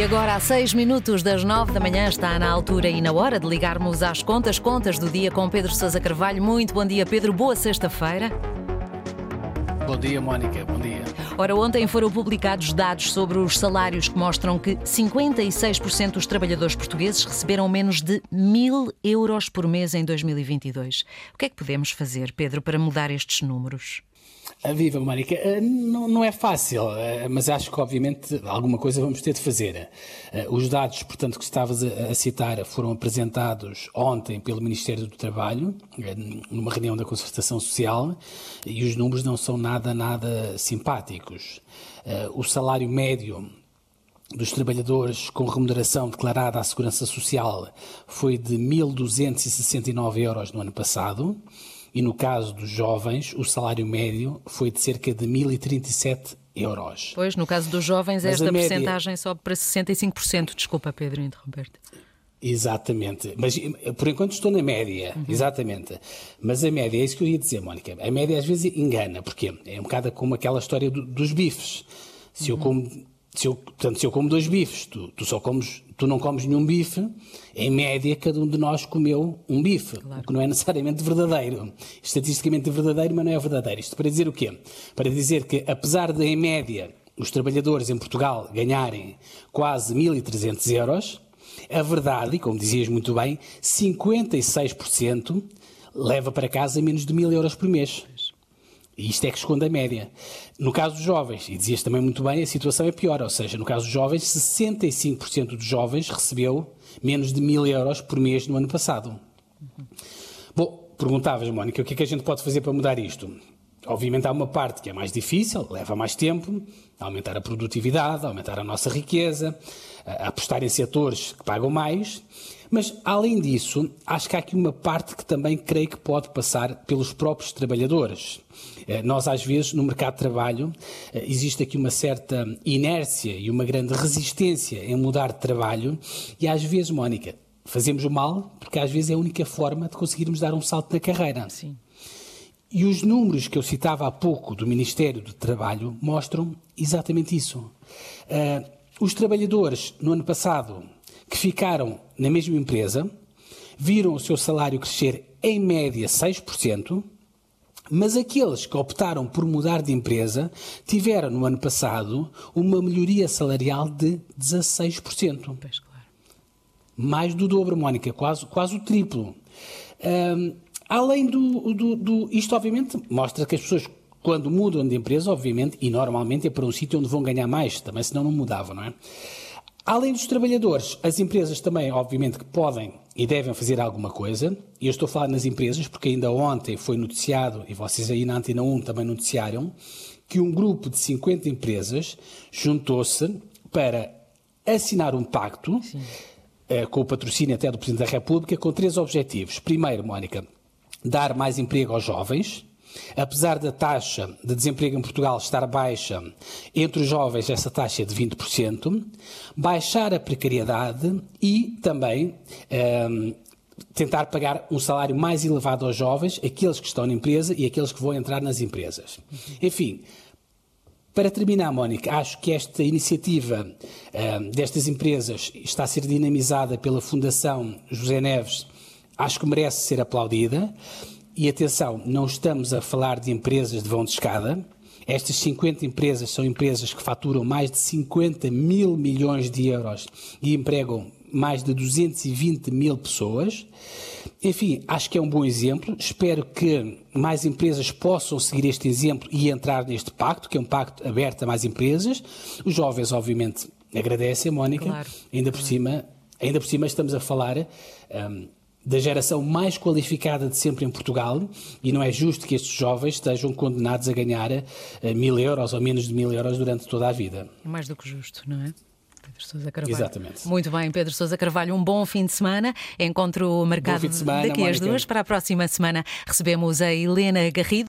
E agora, a seis minutos das nove da manhã, está na altura e na hora de ligarmos às contas, contas do dia com Pedro Sousa Carvalho. Muito bom dia, Pedro. Boa sexta-feira. Bom dia, Mónica. Bom dia. Ora, ontem foram publicados dados sobre os salários que mostram que 56% dos trabalhadores portugueses receberam menos de mil euros por mês em 2022. O que é que podemos fazer, Pedro, para mudar estes números? Viva, Mónica. Eh, não, não, é fácil, eh, mas acho que, obviamente, alguma coisa vamos ter de fazer. Eh, os dados, portanto, que estavas a citar foram apresentados ontem pelo Ministério do Trabalho, numa reunião da Concertação Social, e os números não são nada, nada simpáticos. O salário médio dos trabalhadores com remuneração declarada à Segurança Social foi de 1.269 euros no ano passado e no caso dos jovens, o salário médio foi de cerca de 1.037 euros. Pois, no caso dos jovens, Mas esta média... percentagem sobe para 65%. Desculpa, Pedro, interromper-te. Exatamente. Mas por enquanto estou na média, uhum. exatamente. Mas a média, é isso que eu ia dizer, Mónica. A média às vezes engana, porque é um bocado como aquela história do, dos bifes. Se uhum. eu como se eu, portanto, se eu como dois bifes, tu, tu, só comes, tu não comes nenhum bife, em média cada um de nós comeu um bife, claro. o que não é necessariamente verdadeiro. Estatisticamente verdadeiro, mas não é verdadeiro. Isto para dizer o quê? Para dizer que, apesar de, em média, os trabalhadores em Portugal ganharem quase 1.300 euros, a verdade, e como dizias muito bem, 56% leva para casa menos de 1.000 euros por mês. E isto é que esconde a média. No caso dos jovens, e dizias também muito bem, a situação é pior, ou seja, no caso dos jovens, 65% dos jovens recebeu menos de mil euros por mês no ano passado. Uhum. Bom, perguntavas, Mónica, o que é que a gente pode fazer para mudar isto? Obviamente há uma parte que é mais difícil, leva mais tempo, aumentar a produtividade, aumentar a nossa riqueza, apostar em setores que pagam mais, mas além disso, acho que há aqui uma parte que também creio que pode passar pelos próprios trabalhadores. Eh, nós, às vezes, no mercado de trabalho, eh, existe aqui uma certa inércia e uma grande resistência em mudar de trabalho, e às vezes, Mónica, fazemos o mal porque às vezes é a única forma de conseguirmos dar um salto na carreira. Sim. E os números que eu citava há pouco do Ministério do Trabalho mostram exatamente isso. Uh, os trabalhadores, no ano passado, que ficaram na mesma empresa, viram o seu salário crescer em média 6%, mas aqueles que optaram por mudar de empresa tiveram no ano passado uma melhoria salarial de 16%. Pois, claro. Mais do dobro, Mónica, quase, quase o triplo. Um, Além do, do, do, Isto, obviamente, mostra que as pessoas, quando mudam de empresa, obviamente, e normalmente é para um sítio onde vão ganhar mais, também senão não mudavam, não é? Além dos trabalhadores, as empresas também, obviamente, que podem e devem fazer alguma coisa, e eu estou a falar nas empresas porque ainda ontem foi noticiado, e vocês aí na Antena 1 também noticiaram, que um grupo de 50 empresas juntou-se para assinar um pacto, eh, com o patrocínio até do Presidente da República, com três objetivos. Primeiro, Mónica, dar mais emprego aos jovens. Apesar da taxa de desemprego em Portugal estar baixa, entre os jovens essa taxa é de 20%, baixar a precariedade e também um, ehm, tentar pagar um salário mais elevado aos jovens, aqueles que estão na empresa e aqueles que vão entrar nas empresas. Enfim, para terminar, Mónica, acho que esta iniciativa um, ehm, destas empresas está a ser dinamizada pela Fundação José Neves acho que merece ser aplaudida. E atenção, não estamos a falar de empresas de vão de escada. Estas 50 empresas são empresas que faturam mais de 50 mil milhões de euros e empregam mais de 220 mil pessoas. Enfim, acho que é um bom exemplo. Espero que mais empresas possam seguir este exemplo e entrar neste pacto, que é um pacto aberto a mais empresas. Os jovens, obviamente, agradecem, Mónica. Claro. Ainda por cima, ainda por cima estamos a falar. Um, da geração mais qualificada de sempre em Portugal e não é justo que estes jovens estejam condenados a ganhar uh, mil euros ou menos de mil euros durante toda a vida. É mais do que justo, não é? Pedro Sousa Carvalho. Exatamente. Muito bem, Pedro Sousa Carvalho, um bom fim de semana. Encontro marcado semana, daqui às duas. Para a próxima semana recebemos a Helena Garrido.